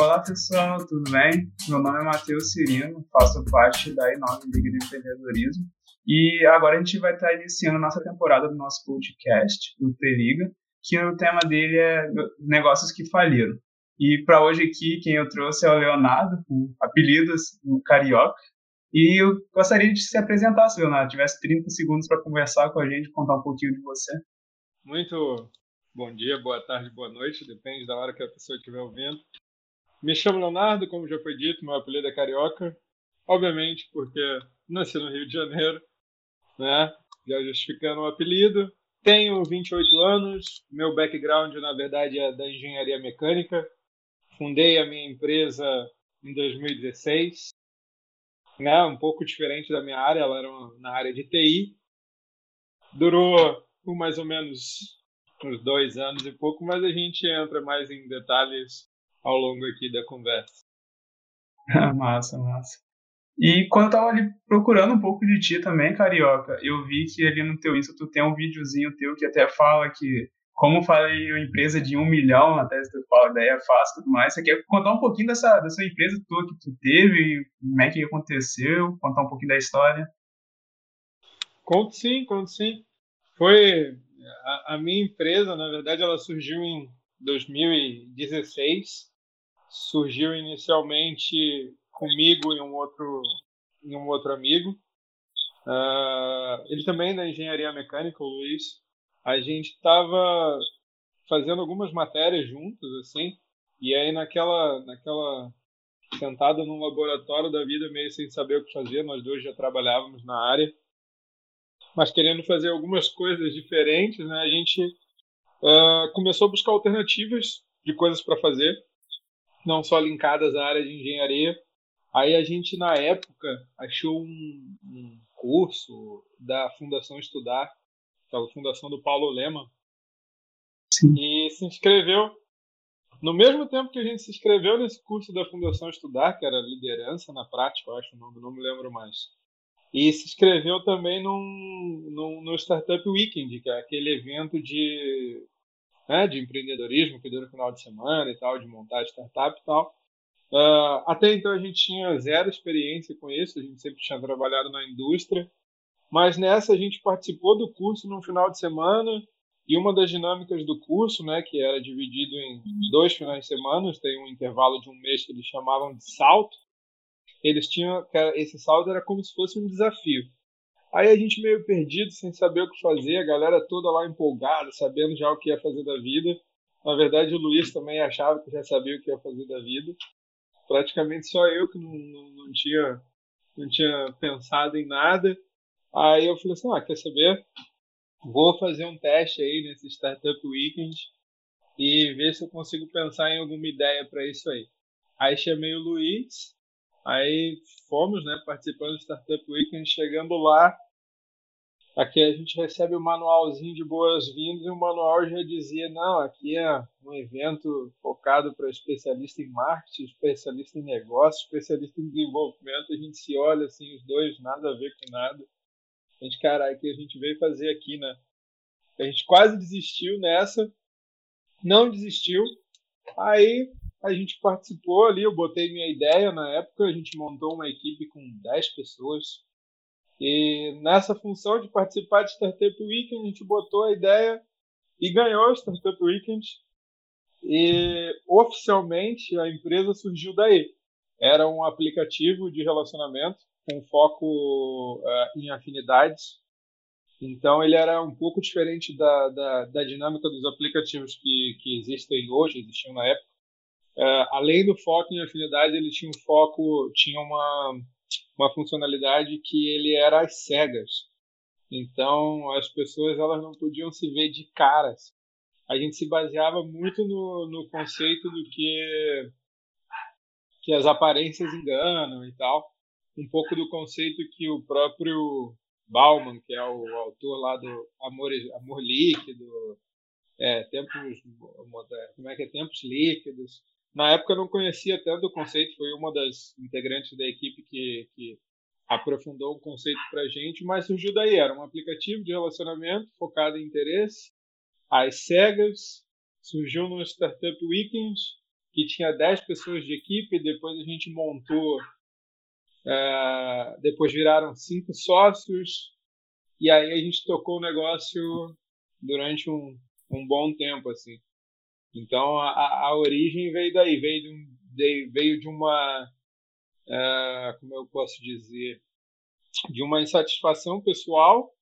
Olá pessoal, tudo bem? Meu nome é Matheus Cirino, faço parte da I9 Liga de Empreendedorismo e agora a gente vai estar iniciando nossa temporada do nosso podcast, do T-Liga, que o tema dele é negócios que faliram. E para hoje aqui, quem eu trouxe é o Leonardo, com apelidos no Carioca. E eu gostaria de se apresentasse, Leonardo, tivesse 30 segundos para conversar com a gente, contar um pouquinho de você. Muito bom dia, boa tarde, boa noite, depende da hora que a pessoa estiver ouvindo. Me chamo Leonardo, como já foi dito, meu apelido é Carioca, obviamente porque nasci no Rio de Janeiro, né? Já justificando o apelido. Tenho 28 anos, meu background na verdade é da engenharia mecânica. Fundei a minha empresa em 2016, né? Um pouco diferente da minha área, ela era na área de TI. Durou por mais ou menos uns dois anos e pouco, mas a gente entra mais em detalhes ao longo aqui da conversa. massa, massa. E quando eu tava ali procurando um pouco de ti também, Carioca, eu vi que ali no teu Insta tu tem um videozinho teu que até fala que como falei uma empresa de um milhão, até tu fala ideia é fácil e tudo mais. Você quer contar um pouquinho dessa, dessa empresa tua que tu teve, como é que aconteceu, contar um pouquinho da história? Conto sim, conto sim. Foi a, a minha empresa, na verdade, ela surgiu em 2016. Surgiu inicialmente comigo e um outro, e um outro amigo. Uh, ele também é da engenharia mecânica, o Luiz. A gente estava fazendo algumas matérias juntos, assim, e aí naquela, naquela sentada num laboratório da vida, meio sem saber o que fazer, nós dois já trabalhávamos na área, mas querendo fazer algumas coisas diferentes, né? A gente uh, começou a buscar alternativas de coisas para fazer, não só linkadas à área de engenharia. Aí a gente, na época, achou um, um curso da Fundação Estudar, que é fundação do Paulo Lema, Sim. e se inscreveu. No mesmo tempo que a gente se inscreveu nesse curso da Fundação Estudar, que era liderança na prática, eu acho o nome, não me lembro mais. E se inscreveu também num, num, no Startup Weekend, que é aquele evento de, né, de empreendedorismo que dura no final de semana e tal, de montar startup e tal. Uh, até então a gente tinha zero experiência com isso, a gente sempre tinha trabalhado na indústria, mas nessa a gente participou do curso no final de semana e uma das dinâmicas do curso, né, que era dividido em dois finais de semana, tem um intervalo de um mês que eles chamavam de salto, eles tinham esse salto era como se fosse um desafio. Aí a gente meio perdido, sem saber o que fazer, a galera toda lá empolgada, sabendo já o que ia fazer da vida. Na verdade, o Luiz também achava que já sabia o que ia fazer da vida. Praticamente só eu que não, não, não tinha não tinha pensado em nada. Aí eu falei assim, ah, quer saber? Vou fazer um teste aí nesse Startup Weekend e ver se eu consigo pensar em alguma ideia para isso aí. Aí chamei o Luiz, Aí fomos, né, participando do Startup Weekend, chegando lá, aqui a gente recebe o um manualzinho de boas-vindas e o manual já dizia, não, aqui é um evento focado para especialista em marketing, especialista em negócio, especialista em desenvolvimento, a gente se olha assim, os dois, nada a ver com nada. A gente, caralho, que a gente veio fazer aqui, né? A gente quase desistiu nessa, não desistiu, aí a gente participou ali, eu botei minha ideia na época, a gente montou uma equipe com 10 pessoas. E nessa função de participar de Startup Weekend, a gente botou a ideia e ganhou o Startup Weekend. E oficialmente a empresa surgiu daí. Era um aplicativo de relacionamento com foco uh, em afinidades. Então ele era um pouco diferente da, da, da dinâmica dos aplicativos que, que existem hoje, existiam na época além do foco em afinidade, ele tinha um foco, tinha uma, uma funcionalidade que ele era às cegas. Então, as pessoas elas não podiam se ver de caras. A gente se baseava muito no, no conceito do que, que as aparências enganam e tal. Um pouco do conceito que o próprio Bauman, que é o autor lá do Amor, Amor Líquido, é, tempos, como é que é? Tempos Líquidos, na época eu não conhecia tanto o conceito, foi uma das integrantes da equipe que, que aprofundou o conceito para a gente, mas surgiu daí. Era um aplicativo de relacionamento focado em interesse, às cegas, surgiu no Startup Weekend, que tinha 10 pessoas de equipe, depois a gente montou, é, depois viraram cinco sócios, e aí a gente tocou o negócio durante um, um bom tempo, assim. Então a, a origem veio daí, veio de, um, veio de uma, uh, como eu posso dizer, de uma insatisfação pessoal.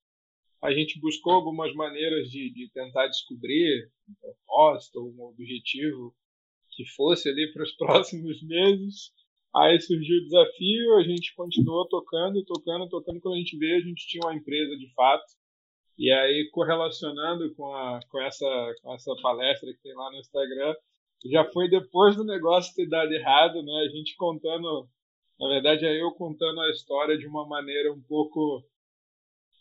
A gente buscou algumas maneiras de, de tentar descobrir um propósito, um objetivo que fosse ali para os próximos meses. Aí surgiu o desafio, a gente continuou tocando, tocando, tocando. Quando a gente veio, a gente tinha uma empresa de fato. E aí, correlacionando com, a, com, essa, com essa palestra que tem lá no Instagram, já foi depois do negócio ter dado errado, né? A gente contando, na verdade, é eu contando a história de uma maneira um pouco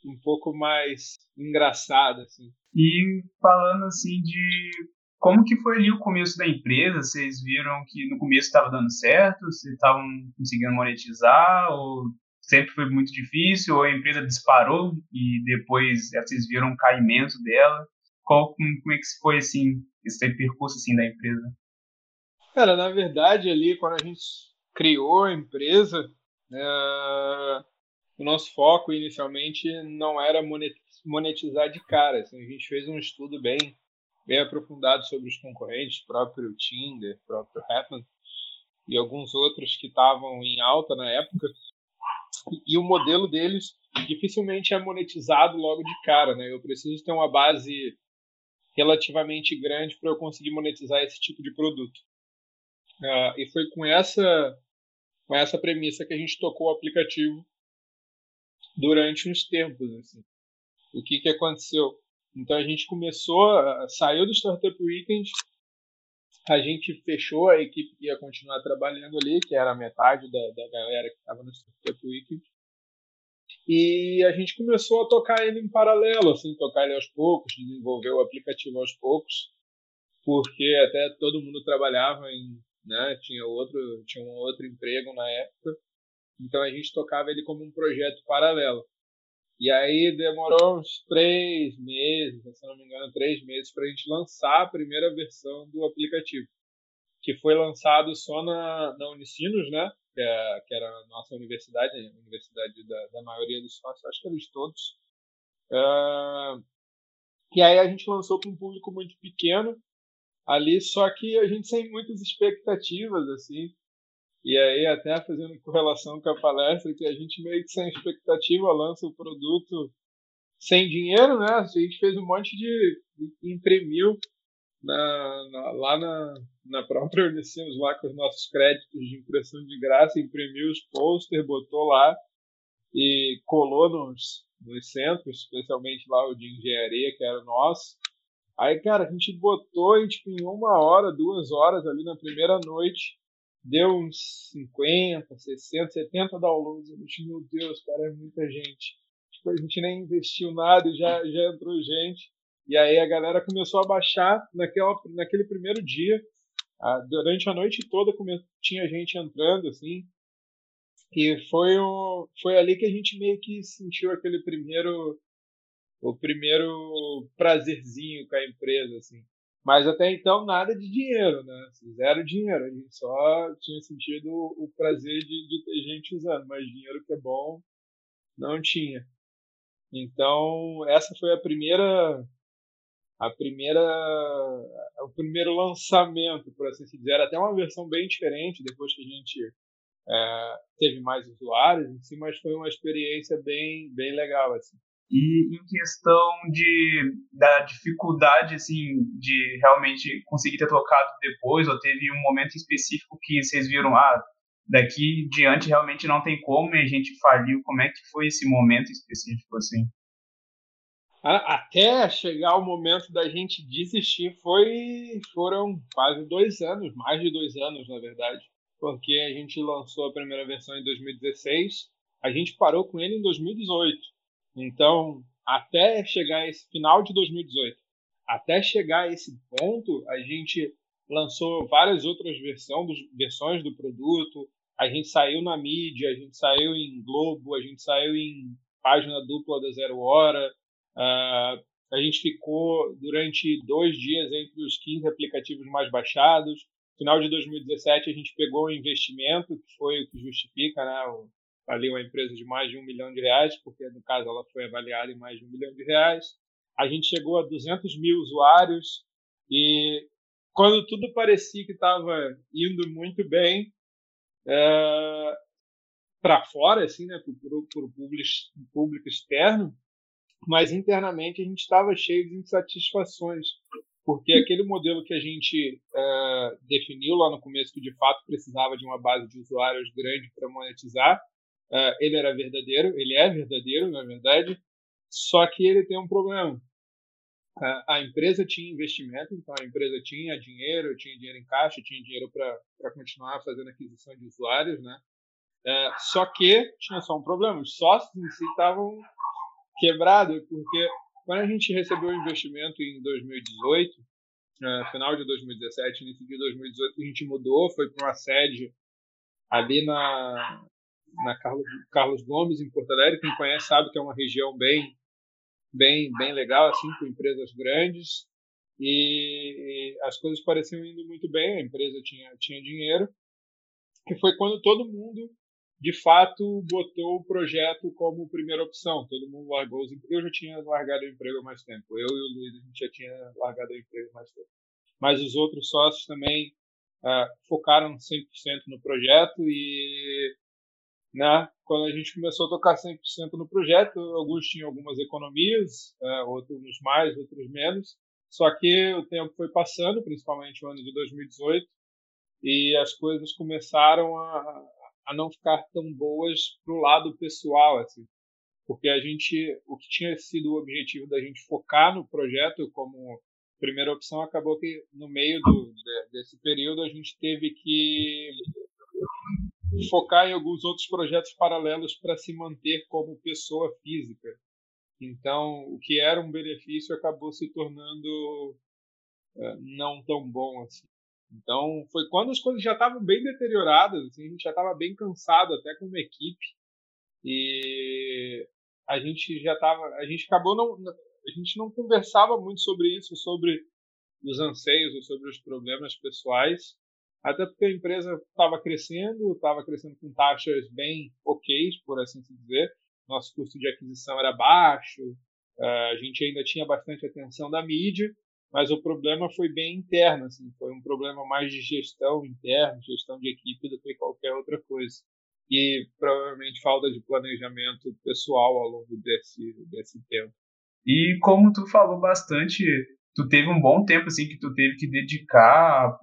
um pouco mais engraçada, assim. E falando assim de como que foi ali o começo da empresa? Vocês viram que no começo estava dando certo? Vocês estavam conseguindo monetizar? Ou sempre foi muito difícil? Ou a empresa disparou e depois vocês viram um caimento dela? Qual, como é que foi assim, esse percurso assim da empresa? Cara, na verdade ali quando a gente criou a empresa, é... o nosso foco inicialmente não era monetizar de cara. Assim, a gente fez um estudo bem bem aprofundado sobre os concorrentes, próprio Tinder, próprio Happen e alguns outros que estavam em alta na época. E o modelo deles dificilmente é monetizado logo de cara, né? Eu preciso ter uma base relativamente grande para eu conseguir monetizar esse tipo de produto. Uh, e foi com essa com essa premissa que a gente tocou o aplicativo durante uns tempos. Assim. O que, que aconteceu? Então a gente começou, saiu do Startup Weekend, a gente fechou a equipe que ia continuar trabalhando ali, que era metade da, da galera que estava no Startup Weekend. E a gente começou a tocar ele em paralelo, assim, tocar ele aos poucos, desenvolver o aplicativo aos poucos, porque até todo mundo trabalhava em, né, tinha outro, tinha um outro emprego na época. Então a gente tocava ele como um projeto paralelo. E aí demorou uns três meses, se não me engano, três meses para a gente lançar a primeira versão do aplicativo, que foi lançado só na, na Unicinos, né? Que, é, que era a nossa universidade, a universidade da, da maioria dos sócios, acho que era de todos. Uh, e aí a gente lançou para um público muito pequeno ali, só que a gente sem muitas expectativas, assim. E aí, até fazendo correlação com a palestra, que a gente meio que sem expectativa lança o produto sem dinheiro, né? A gente fez um monte de. imprimiu na, na, lá na, na própria Unicinos, lá com os nossos créditos de impressão de graça, imprimiu os posters, botou lá e colou nos, nos centros, especialmente lá o de engenharia, que era nosso. Aí, cara, a gente botou e, tipo, em uma hora, duas horas ali na primeira noite, deu uns 50, 60, 70 downloads. Eu disse, meu Deus, cara, é muita gente. Tipo, a gente nem investiu nada e já, já entrou gente. E aí a galera começou a baixar naquela, naquele primeiro dia. Ah, durante a noite toda tinha gente entrando, assim. E foi, o, foi ali que a gente meio que sentiu aquele primeiro o primeiro prazerzinho com a empresa, assim. Mas até então nada de dinheiro, né? Zero dinheiro. A gente só tinha sentido o prazer de, de ter gente usando, mas dinheiro que é bom não tinha. Então essa foi a primeira a primeira o primeiro lançamento, por assim dizer, era até uma versão bem diferente depois que a gente é, teve mais usuários si, mas foi uma experiência bem bem legal assim. E em questão de, da dificuldade, assim, de realmente conseguir ter tocado depois, ou teve um momento específico que vocês viram, ah, daqui diante realmente não tem como e a gente faliu. Como é que foi esse momento específico, assim? Até chegar o momento da gente desistir foi foram quase dois anos, mais de dois anos, na verdade. Porque a gente lançou a primeira versão em 2016, a gente parou com ele em 2018. Então, até chegar esse final de 2018, até chegar a esse ponto, a gente lançou várias outras versões, versões do produto. A gente saiu na mídia, a gente saiu em Globo, a gente saiu em página dupla da Zero Hora. Uh, a gente ficou durante dois dias entre os 15 aplicativos mais baixados. final de 2017 a gente pegou um investimento que foi o que justifica, né, o, ali uma empresa de mais de um milhão de reais, porque no caso ela foi avaliada em mais de um milhão de reais. A gente chegou a 200 mil usuários e quando tudo parecia que estava indo muito bem é, para fora, assim, né, para o público, público externo, mas internamente a gente estava cheio de insatisfações porque aquele modelo que a gente uh, definiu lá no começo, que de fato precisava de uma base de usuários grande para monetizar, uh, ele era verdadeiro, ele é verdadeiro, na verdade, só que ele tem um problema. A empresa tinha investimento, então a empresa tinha dinheiro, tinha dinheiro em caixa, tinha dinheiro para continuar fazendo aquisição de usuários, né? só que tinha só um problema, os sócios em si estavam quebrados, porque quando a gente recebeu o investimento em 2018, uh, final de 2017, início de 2018, a gente mudou, foi para uma sede ali na, na Carlos, Carlos Gomes, em Porto Alegre. Quem conhece sabe que é uma região bem, bem, bem legal, assim, com empresas grandes. E, e as coisas pareciam indo muito bem, a empresa tinha, tinha dinheiro. E foi quando todo mundo de fato botou o projeto como primeira opção. Todo mundo largou os empregos. Eu já tinha largado o emprego há mais tempo. Eu e o Luiz a gente já tinha largado o emprego há mais tempo. Mas os outros sócios também uh, focaram 100% no projeto e né, quando a gente começou a tocar 100% no projeto, alguns tinham algumas economias, uh, outros mais, outros menos. Só que o tempo foi passando, principalmente o ano de 2018, e as coisas começaram a, a não ficar tão boas pro lado pessoal, assim. Porque a gente, o que tinha sido o objetivo da gente focar no projeto como primeira opção, acabou que no meio do, desse período a gente teve que focar em alguns outros projetos paralelos para se manter como pessoa física. Então, o que era um benefício acabou se tornando uh, não tão bom assim. Então, foi quando as coisas já estavam bem deterioradas, assim, a gente já estava bem cansado até como equipe. E a gente já estava, a gente acabou não a gente não conversava muito sobre isso, sobre os anseios ou sobre os problemas pessoais, até porque a empresa estava crescendo, estava crescendo com taxas bem ok, por assim dizer. Nosso custo de aquisição era baixo, eh, a gente ainda tinha bastante atenção da mídia, mas o problema foi bem interno, assim, foi um problema mais de gestão interna, gestão de equipe do que qualquer outra coisa. E provavelmente falta de planejamento pessoal ao longo desse, desse tempo. E como tu falou bastante, tu teve um bom tempo assim que tu teve que dedicar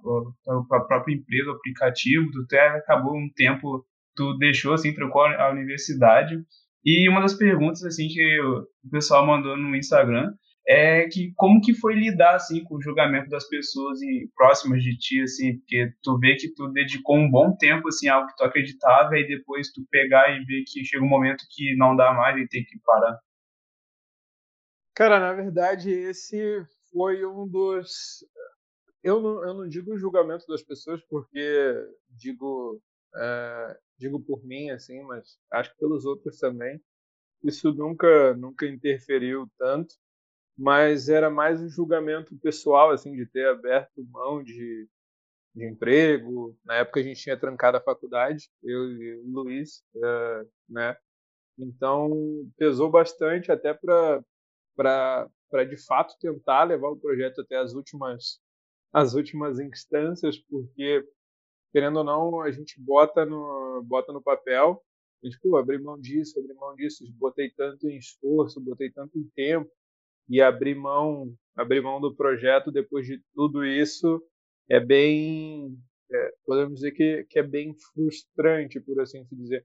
para a própria empresa, o aplicativo, tu até acabou um tempo, tu deixou assim, trocou a universidade. E uma das perguntas assim que o pessoal mandou no Instagram é que como que foi lidar assim com o julgamento das pessoas e próximas de ti assim, porque tu vê que tu dedicou um bom tempo assim algo que tu acreditava e depois tu pegar e ver que chega um momento que não dá mais e tem que parar. Cara, na verdade esse foi um dos eu não, eu não digo o julgamento das pessoas porque digo é, digo por mim assim, mas acho que pelos outros também. Isso nunca nunca interferiu tanto mas era mais um julgamento pessoal, assim, de ter aberto mão de, de emprego. Na época a gente tinha trancado a faculdade, eu e o Luiz, uh, né? Então pesou bastante até para para de fato tentar levar o projeto até as últimas as últimas instâncias, porque querendo ou não a gente bota no bota no papel, a gente pô, abri mão disso, abri mão disso, botei tanto em esforço, botei tanto em tempo, e abrir mão, abrir mão do projeto depois de tudo isso é bem, é, podemos dizer que, que é bem frustrante, por assim dizer.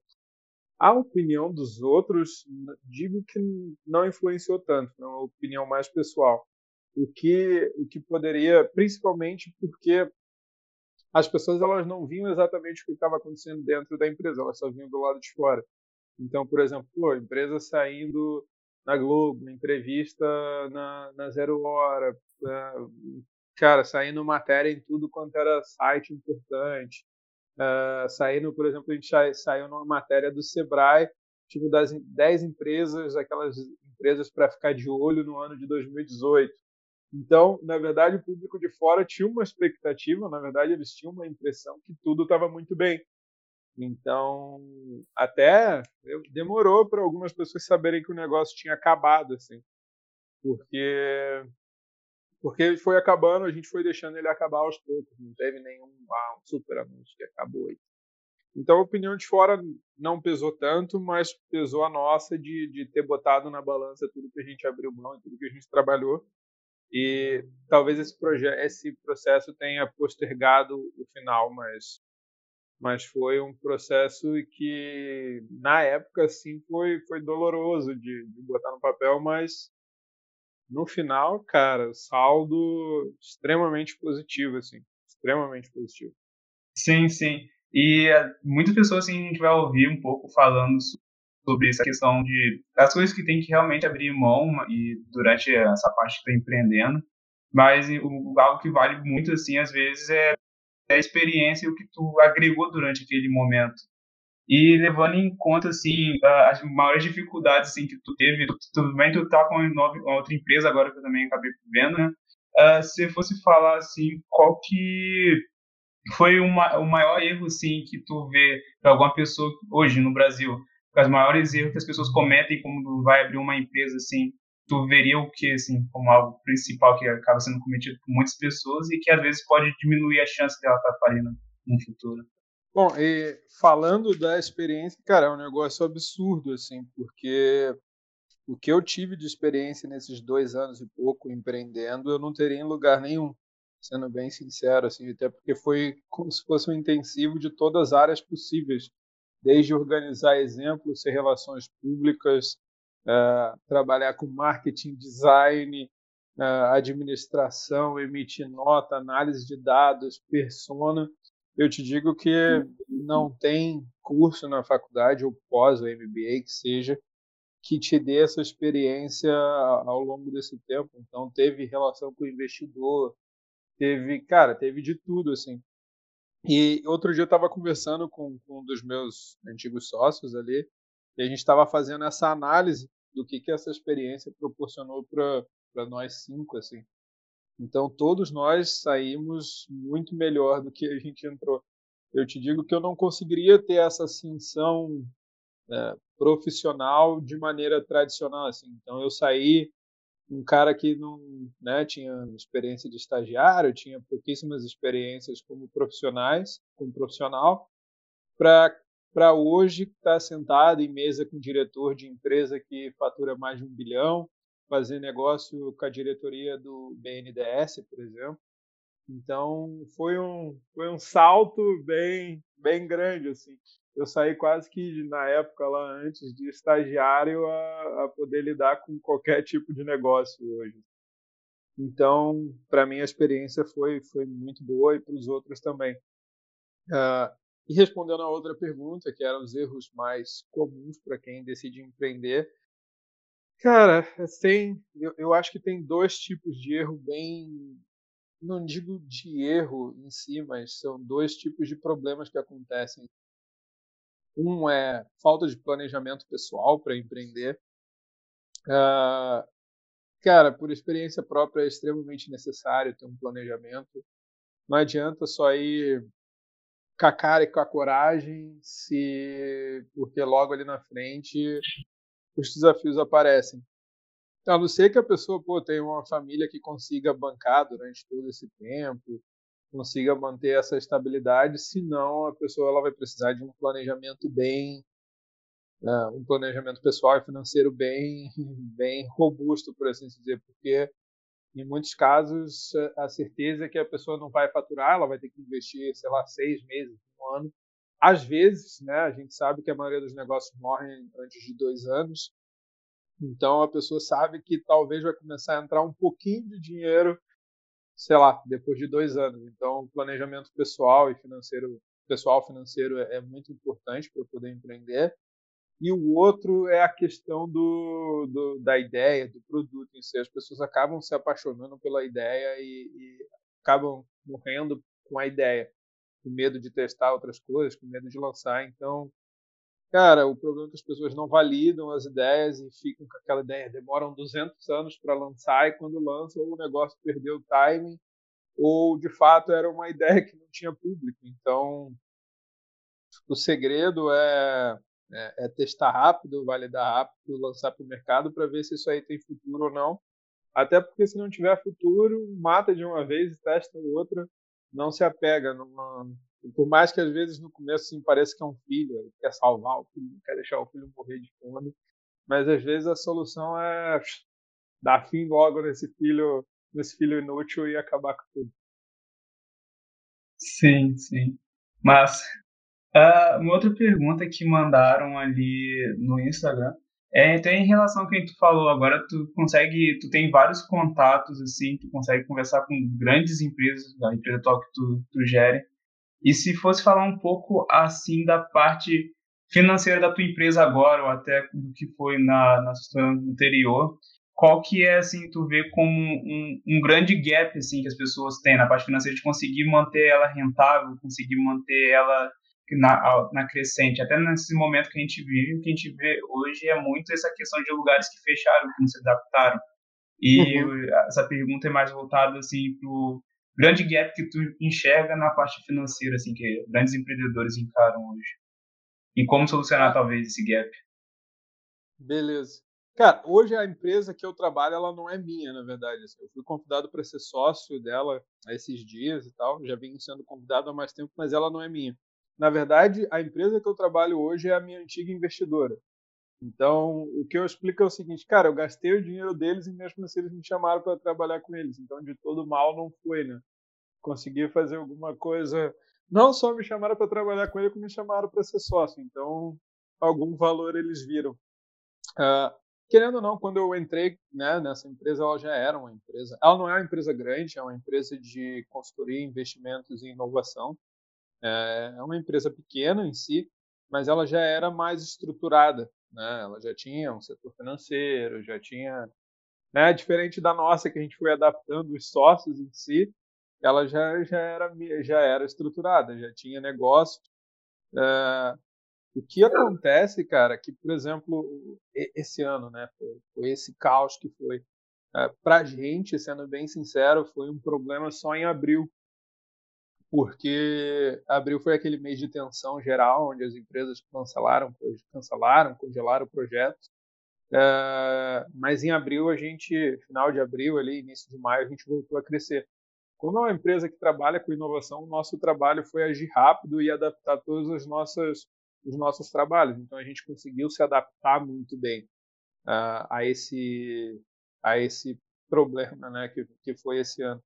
A opinião dos outros, digo que não influenciou tanto, é uma opinião mais pessoal. O que, o que poderia, principalmente porque as pessoas elas não viam exatamente o que estava acontecendo dentro da empresa, elas só vinham do lado de fora. Então, por exemplo, pô, a empresa saindo na Globo, entrevista na, na Zero Hora, uh, cara, saindo matéria em tudo quanto era site importante. Uh, saindo, por exemplo, a gente saiu numa matéria do Sebrae, tipo das 10 empresas, aquelas empresas para ficar de olho no ano de 2018. Então, na verdade, o público de fora tinha uma expectativa, na verdade, eles tinham uma impressão que tudo estava muito bem. Então, até demorou para algumas pessoas saberem que o negócio tinha acabado, assim. Porque porque ele foi acabando, a gente foi deixando ele acabar aos poucos, não teve nenhum ah, um super anúncio que acabou. Então a opinião de fora não pesou tanto, mas pesou a nossa de, de ter botado na balança tudo que a gente abriu mão e tudo que a gente trabalhou. E talvez esse esse processo tenha postergado o final, mas mas foi um processo que na época assim foi foi doloroso de, de botar no papel, mas no final, cara, saldo extremamente positivo, assim, extremamente positivo. Sim, sim. E eh, muitas pessoas assim, a gente vai ouvir um pouco falando sobre essa questão de as coisas que tem que realmente abrir mão e durante essa parte que está empreendendo, mas o, algo que vale muito assim às vezes é a experiência e o que tu agregou durante aquele momento. E levando em conta, assim, as maiores dificuldades, assim, que tu teve, tudo bem, tu tá com uma outra empresa agora que eu também acabei vendo, né? Uh, se fosse falar, assim, qual que foi uma, o maior erro, assim, que tu vê para alguma pessoa hoje no Brasil? Os maiores erros que as pessoas cometem quando vai abrir uma empresa, assim, tu veria o que, assim, como algo principal que acaba sendo cometido por muitas pessoas e que às vezes pode diminuir a chance dela estar tá falindo no futuro? Bom, e falando da experiência, cara, é um negócio absurdo, assim, porque o que eu tive de experiência nesses dois anos e pouco empreendendo, eu não teria em lugar nenhum, sendo bem sincero, assim, até porque foi como se fosse um intensivo de todas as áreas possíveis, desde organizar exemplos, ser relações públicas, uh, trabalhar com marketing, design, uh, administração, emitir nota, análise de dados, persona, eu te digo que não tem curso na faculdade ou pós ou MBA que seja que te dê essa experiência ao longo desse tempo. Então teve relação com o investidor, teve, cara, teve de tudo assim. E outro dia eu estava conversando com, com, um dos meus antigos sócios ali, e a gente estava fazendo essa análise do que que essa experiência proporcionou para nós cinco assim. Então todos nós saímos muito melhor do que a gente entrou. Eu te digo que eu não conseguiria ter essa ascensão é, profissional de maneira tradicional assim. Então eu saí um cara que não né, tinha experiência de estagiário, tinha pouquíssimas experiências como profissionais, como profissional, para para hoje estar tá sentado em mesa com um diretor de empresa que fatura mais de um bilhão, fazer negócio com a diretoria do BNDES, por exemplo. Então foi um foi um salto bem bem grande assim. Eu saí quase que na época lá antes de estagiário a, a poder lidar com qualquer tipo de negócio hoje. Então para mim a experiência foi foi muito boa e para os outros também. Uh, e respondendo a outra pergunta, que eram os erros mais comuns para quem decide empreender, Cara, tem, eu, eu acho que tem dois tipos de erro bem, não digo de erro em si, mas são dois tipos de problemas que acontecem. Um é falta de planejamento pessoal para empreender. Uh, cara, por experiência própria é extremamente necessário ter um planejamento. Não adianta só ir com a cara e com a coragem, se porque logo ali na frente os desafios aparecem. A não ser que a pessoa pô, tenha uma família que consiga bancar durante todo esse tempo, consiga manter essa estabilidade, senão a pessoa ela vai precisar de um planejamento bem, né, um planejamento pessoal e financeiro bem, bem robusto, por assim dizer, porque em muitos casos a certeza é que a pessoa não vai faturar, ela vai ter que investir, sei lá, seis meses, um ano, às vezes, né, a gente sabe que a maioria dos negócios morrem antes de dois anos, então a pessoa sabe que talvez vai começar a entrar um pouquinho de dinheiro, sei lá, depois de dois anos. Então o planejamento pessoal e financeiro, pessoal financeiro é, é muito importante para poder empreender. E o outro é a questão do, do, da ideia, do produto em si. As pessoas acabam se apaixonando pela ideia e, e acabam morrendo com a ideia com medo de testar outras coisas, com medo de lançar. Então, Cara, o problema é que as pessoas não validam as ideias e ficam com aquela ideia, demoram 200 anos para lançar e quando lançam o negócio perdeu o timing ou de fato era uma ideia que não tinha público. Então, o segredo é, é, é testar rápido, validar rápido, lançar para o mercado para ver se isso aí tem futuro ou não. Até porque se não tiver futuro, mata de uma vez e testa outra, não se apega numa, por mais que às vezes no começo assim, pareça que é um filho, ele quer salvar o filho, não quer deixar o filho morrer de fome, mas às vezes a solução é dar fim logo nesse filho, nesse filho inútil e acabar com tudo. Sim, sim. Mas uh, uma outra pergunta que mandaram ali no Instagram é então em relação ao que tu falou agora, tu consegue, tu tem vários contatos assim, tu consegue conversar com grandes empresas, da empresa atual que tu, tu gere, e se fosse falar um pouco assim da parte financeira da tua empresa agora, ou até do que foi na, na anterior, qual que é, assim, tu vê como um, um, grande gap, assim, que as pessoas têm na parte financeira de conseguir manter ela rentável, conseguir manter ela na, na crescente. Até nesse momento que a gente vive, o que a gente vê hoje é muito essa questão de lugares que fecharam, que não se adaptaram. E uhum. essa pergunta é mais voltada, assim, pro grande gap que tu enxerga na parte financeira, assim, que grandes empreendedores encaram hoje? E como solucionar, talvez, esse gap? Beleza. Cara, hoje a empresa que eu trabalho, ela não é minha, na verdade. Eu fui convidado para ser sócio dela esses dias e tal. Já vim sendo convidado há mais tempo, mas ela não é minha. Na verdade, a empresa que eu trabalho hoje é a minha antiga investidora. Então, o que eu explico é o seguinte, cara, eu gastei o dinheiro deles e mesmo assim eles me chamaram para trabalhar com eles. Então, de todo mal não foi, né? Consegui fazer alguma coisa. Não só me chamaram para trabalhar com ele, como me chamaram para ser sócio. Então, algum valor eles viram. Uh, querendo ou não, quando eu entrei né, nessa empresa, ela já era uma empresa. Ela não é uma empresa grande, é uma empresa de consultoria, investimentos e inovação. É, é uma empresa pequena em si, mas ela já era mais estruturada né? Ela já tinha um setor financeiro, já tinha, né? Diferente da nossa que a gente foi adaptando os sócios em si, ela já já era já era estruturada, já tinha negócio. É, o que acontece, cara, que por exemplo esse ano, né? Foi, foi esse caos que foi. É, para gente, sendo bem sincero, foi um problema só em abril, porque abril foi aquele mês de tensão geral, onde as empresas cancelaram, cancelaram, congelaram projetos. É, mas em abril a gente, final de abril ali, início de maio, a gente voltou a crescer. Como é uma empresa que trabalha com inovação, o nosso trabalho foi agir rápido e adaptar todos os nossos, os nossos trabalhos. Então a gente conseguiu se adaptar muito bem uh, a esse a esse problema, né, que, que foi esse ano.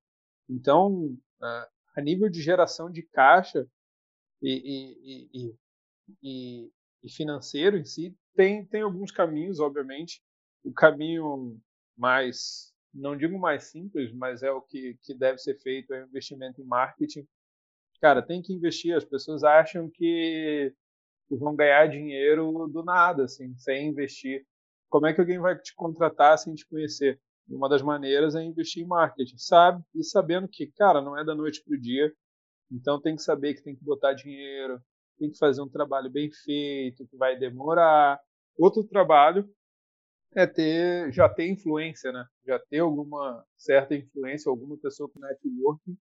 Então uh, a nível de geração de caixa e, e, e, e, financeiro em si, tem, tem alguns caminhos, obviamente. O caminho mais, não digo mais simples, mas é o que, que deve ser feito, é o investimento em marketing. Cara, tem que investir. As pessoas acham que vão ganhar dinheiro do nada, assim, sem investir. Como é que alguém vai te contratar sem te conhecer? Uma das maneiras é investir em marketing, sabe? E sabendo que, cara, não é da noite para o dia, então tem que saber que tem que botar dinheiro, tem que fazer um trabalho bem feito, que vai demorar. Outro trabalho é ter, já ter influência, né? Já ter alguma certa influência, alguma pessoa com networking.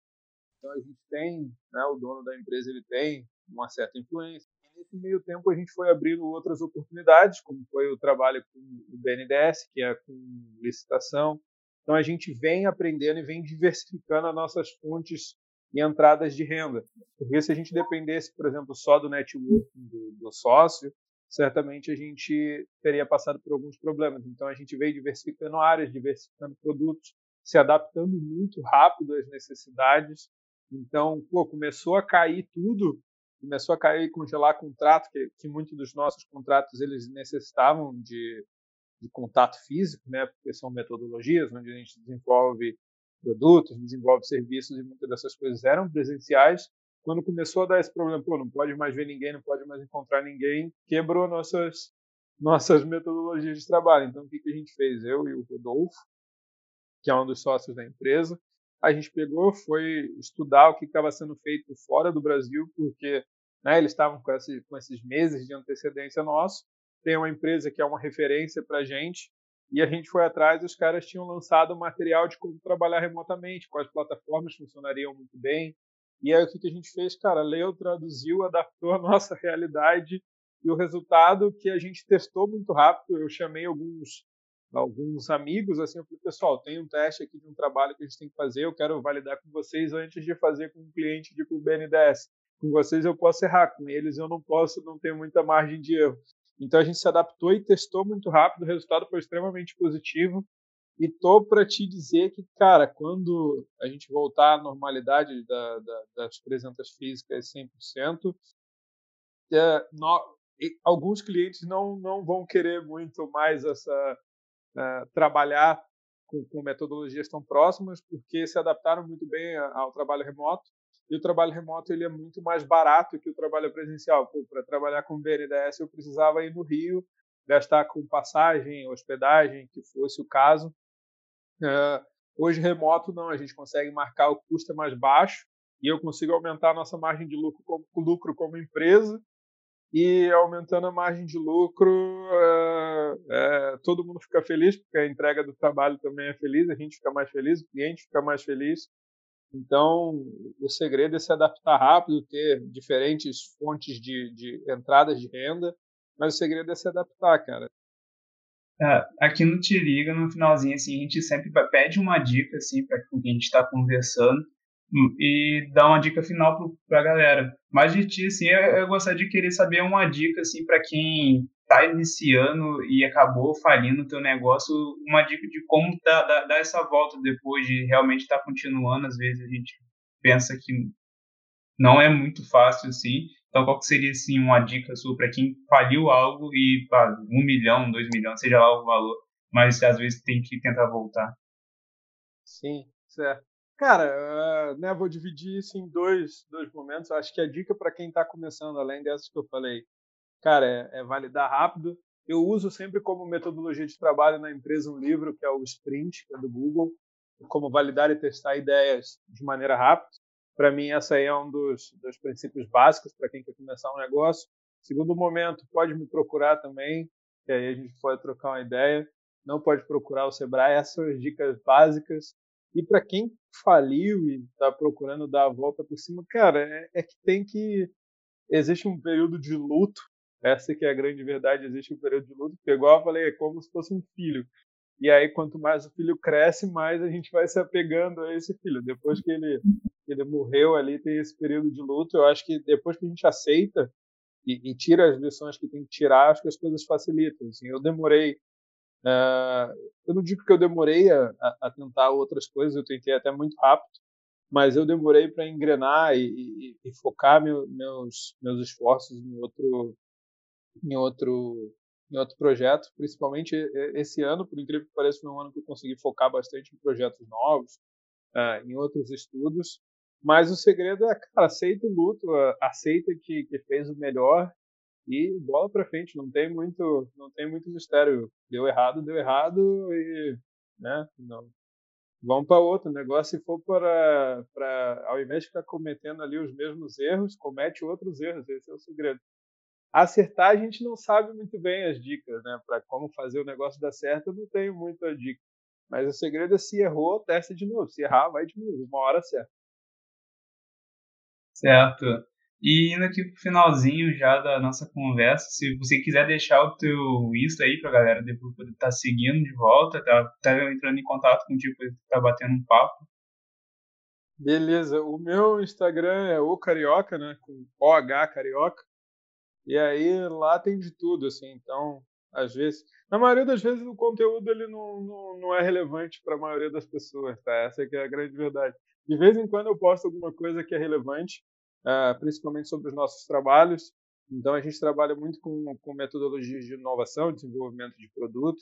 Então a gente tem, né, o dono da empresa ele tem uma certa influência. Nesse meio tempo a gente foi abrindo outras oportunidades, como foi o trabalho com o BNDES, que é com licitação. Então a gente vem aprendendo e vem diversificando as nossas fontes e entradas de renda. Porque se a gente dependesse, por exemplo, só do networking do, do sócio, certamente a gente teria passado por alguns problemas. Então a gente veio diversificando áreas, diversificando produtos, se adaptando muito rápido às necessidades. Então, pô, começou a cair tudo começou a cair e congelar contrato, que, que muitos dos nossos contratos eles necessitavam de, de contato físico, né, porque são metodologias onde a gente desenvolve produtos, desenvolve serviços e muitas dessas coisas eram presenciais. Quando começou a dar esse problema, pô, não pode mais ver ninguém, não pode mais encontrar ninguém, quebrou nossas nossas metodologias de trabalho. Então, o que, que a gente fez? Eu e o Rodolfo, que é um dos sócios da empresa, a gente pegou, foi estudar o que estava sendo feito fora do Brasil, porque né? Eles estavam com, esse, com esses meses de antecedência nosso. Tem uma empresa que é uma referência para a gente e a gente foi atrás e os caras tinham lançado material de como trabalhar remotamente, quais plataformas funcionariam muito bem. E aí o que, que a gente fez? Cara, leu, traduziu, adaptou a nossa realidade e o resultado que a gente testou muito rápido, eu chamei alguns alguns amigos assim, eu falei, pessoal, tem um teste aqui de um trabalho que a gente tem que fazer, eu quero validar com vocês antes de fazer com um cliente de BNDES. Com vocês eu posso errar, com eles eu não posso, não tenho muita margem de erro. Então a gente se adaptou e testou muito rápido, o resultado foi extremamente positivo. E tô para te dizer que, cara, quando a gente voltar à normalidade da, da, das presenças físicas 100%, é, no, alguns clientes não, não vão querer muito mais essa é, trabalhar com, com, metodologias tão próximas, porque se adaptaram muito bem ao trabalho remoto. E o trabalho remoto ele é muito mais barato que o trabalho presencial. Para trabalhar com BNDES eu precisava ir no Rio, gastar com passagem, hospedagem, que fosse o caso. É, hoje remoto não, a gente consegue marcar o custo é mais baixo e eu consigo aumentar a nossa margem de lucro como, lucro como empresa e aumentando a margem de lucro, é, é, todo mundo fica feliz, porque a entrega do trabalho também é feliz, a gente fica mais feliz, o cliente fica mais feliz. Então, o segredo é se adaptar rápido, ter diferentes fontes de, de entradas de renda, mas o segredo é se adaptar, cara. É, aqui no Te Liga, no finalzinho, assim, a gente sempre pede uma dica, assim, para quem a gente está conversando, e dar uma dica final para a galera. Mas de ti, assim, eu, eu, gostaria de querer saber uma dica, assim, para quem está iniciando e acabou falindo o teu negócio, uma dica de como dar, dar, dar essa volta depois de realmente estar tá continuando. Às vezes a gente pensa que não é muito fácil, assim. Então, qual seria, assim, uma dica sua para quem faliu algo e, pá, um milhão, dois milhões, seja lá o valor, mas às vezes tem que tentar voltar? Sim, certo. Cara, uh, né, vou dividir isso em dois, dois momentos. Acho que a dica para quem está começando, além dessas que eu falei, cara, é, é, validar rápido. Eu uso sempre como metodologia de trabalho na empresa um livro que é o Sprint, que é do Google, como validar e testar ideias de maneira rápida. Para mim, essa aí é um dos, dos princípios básicos para quem quer começar um negócio. Segundo momento, pode me procurar também, que aí a gente pode trocar uma ideia. Não pode procurar o Sebrae, essas são as dicas básicas. E para quem faliu e está procurando dar a volta por cima, cara, é, é, que tem que. Existe um período de luto, essa que é a grande verdade, existe um período de luto, porque, igual eu falei, é como se fosse um filho. E aí, quanto mais o filho cresce, mais a gente vai se apegando a esse filho. Depois que ele, ele morreu ali, tem esse período de luto. Eu acho que depois que a gente aceita e, e tira as lições que tem que tirar, acho que as coisas facilitam. Assim, eu demorei eu não digo que eu demorei a, a, tentar outras coisas, eu tentei até muito rápido, mas eu demorei para engrenar e, e, e focar meu, meus, meus esforços em outro, em outro, em outro projeto. Principalmente esse ano, por incrível que pareça, foi um ano que eu consegui focar bastante em projetos novos, uh, em outros estudos. Mas o segredo é, cara, aceita o luto, aceita que, que fez o melhor e bola para frente, não tem muito, não tem muito mistério. Deu errado, deu errado e, né, não. Vamos para outro negócio. Se for para, para, ao invés de ficar cometendo ali os mesmos erros, comete outros erros. Esse é o segredo. Acertar a gente não sabe muito bem as dicas, né? Para como fazer o negócio dar certo, eu não tenho muita dica. Mas o segredo é se errou, testa de novo. Se errar, vai de novo. Uma hora certa. Certo. E indo aqui pro finalzinho já da nossa conversa, se você quiser deixar o teu Insta aí pra galera depois poder estar tá seguindo de volta, tá, tá entrando em contato contigo pra tá batendo um papo. Beleza, o meu Instagram é o Carioca, né, com OH Carioca, e aí lá tem de tudo, assim, então, às vezes, na maioria das vezes o conteúdo ele não, não, não é relevante para a maioria das pessoas, tá? Essa é, é a grande verdade. De vez em quando eu posto alguma coisa que é relevante, uh, principalmente sobre os nossos trabalhos. Então, a gente trabalha muito com, com metodologias de inovação, desenvolvimento de produto,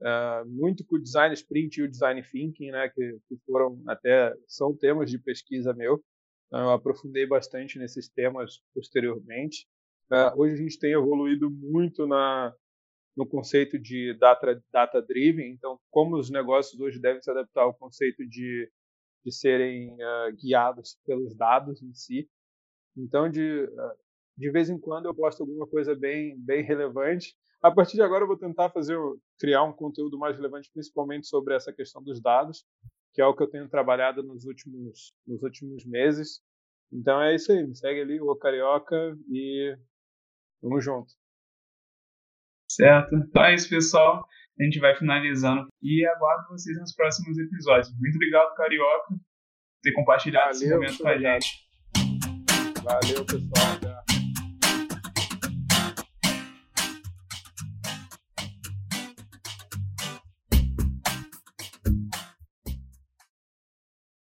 uh, muito com o design sprint e o design thinking, né, que, que foram até são temas de pesquisa meu. Então, eu aprofundei bastante nesses temas posteriormente. Uh, hoje a gente tem evoluído muito na, no conceito de data, data driven. Então, como os negócios hoje devem se adaptar ao conceito de, de serem uh, guiados pelos dados em si. Então, de, De vez em quando eu posto alguma coisa bem, bem relevante. A partir de agora eu vou tentar fazer criar um conteúdo mais relevante, principalmente sobre essa questão dos dados, que é o que eu tenho trabalhado nos últimos, nos últimos meses. Então é isso aí, me segue ali, o Carioca, e vamos junto. Certo. Então é isso, pessoal. A gente vai finalizando e aguardo vocês nos próximos episódios. Muito obrigado, Carioca, por ter compartilhado Valeu, esse momento com a gente. Valeu, pessoal.